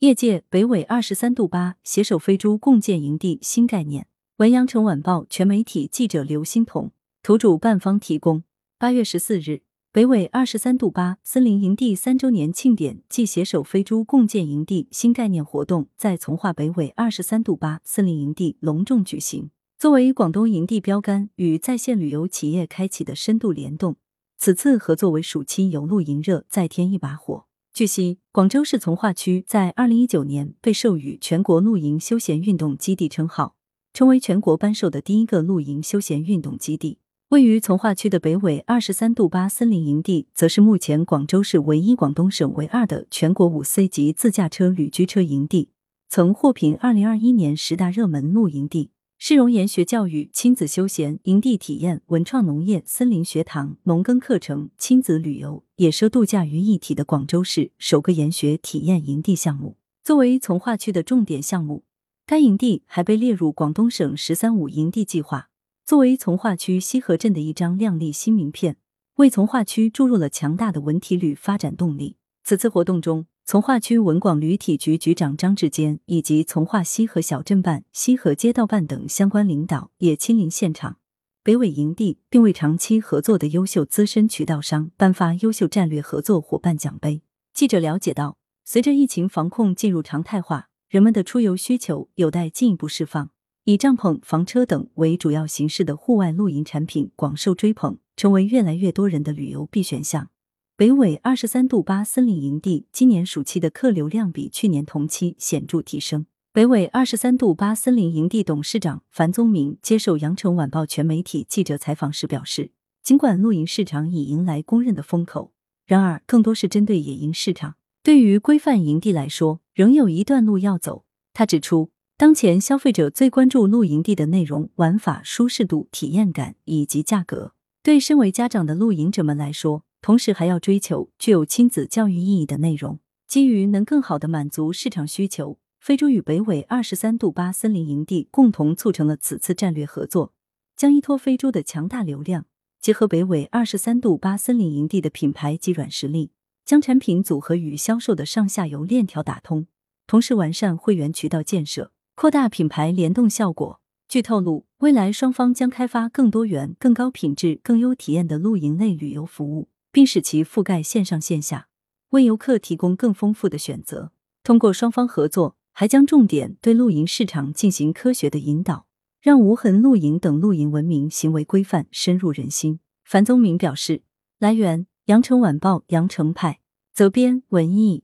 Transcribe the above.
业界北纬二十三度八携手飞猪共建营地新概念。文阳城晚报全媒体记者刘欣彤，图主办方提供。八月十四日，北纬二十三度八森林营地三周年庆典暨携手飞猪共建营地新概念活动在从化北纬二十三度八森林营地隆重举行。作为广东营地标杆与在线旅游企业开启的深度联动，此次合作为暑期游露营热再添一把火。据悉，广州市从化区在二零一九年被授予全国露营休闲运动基地称号。成为全国颁授的第一个露营休闲运动基地。位于从化区的北纬二十三度八森林营地，则是目前广州市唯一广东省唯二的全国五 C 级自驾车旅居车营地，曾获评二零二一年十大热门露营地。市容研学教育、亲子休闲、营地体验、文创农业、森林学堂、农耕课程、亲子旅游、野奢度假于一体的广州市首个研学体验营地项目。作为从化区的重点项目。该营地还被列入广东省“十三五”营地计划，作为从化区西河镇的一张亮丽新名片，为从化区注入了强大的文体旅发展动力。此次活动中，从化区文广旅体局局长张志坚以及从化西河小镇办、西河街道办等相关领导也亲临现场。北纬营地并为长期合作的优秀资深渠道商颁发优秀战略合作伙伴奖杯。记者了解到，随着疫情防控进入常态化。人们的出游需求有待进一步释放，以帐篷、房车等为主要形式的户外露营产品广受追捧，成为越来越多人的旅游必选项。北纬二十三度八森林营地今年暑期的客流量比去年同期显著提升。北纬二十三度八森林营地董事长樊宗明接受羊城晚报全媒体记者采访时表示，尽管露营市场已迎来公认的风口，然而更多是针对野营市场。对于规范营地来说，仍有一段路要走。他指出，当前消费者最关注露营地的内容、玩法、舒适度、体验感以及价格。对身为家长的露营者们来说，同时还要追求具有亲子教育意义的内容。基于能更好的满足市场需求，非洲与北纬二十三度八森林营地共同促成了此次战略合作，将依托非洲的强大流量，结合北纬二十三度八森林营地的品牌及软实力。将产品组合与销售的上下游链条打通，同时完善会员渠道建设，扩大品牌联动效果。据透露，未来双方将开发更多元、更高品质、更优体验的露营类旅游服务，并使其覆盖线上线下，为游客提供更丰富的选择。通过双方合作，还将重点对露营市场进行科学的引导，让无痕露营等露营文明行为规范深入人心。樊宗明表示，来源。羊城晚报羊城派责编文艺。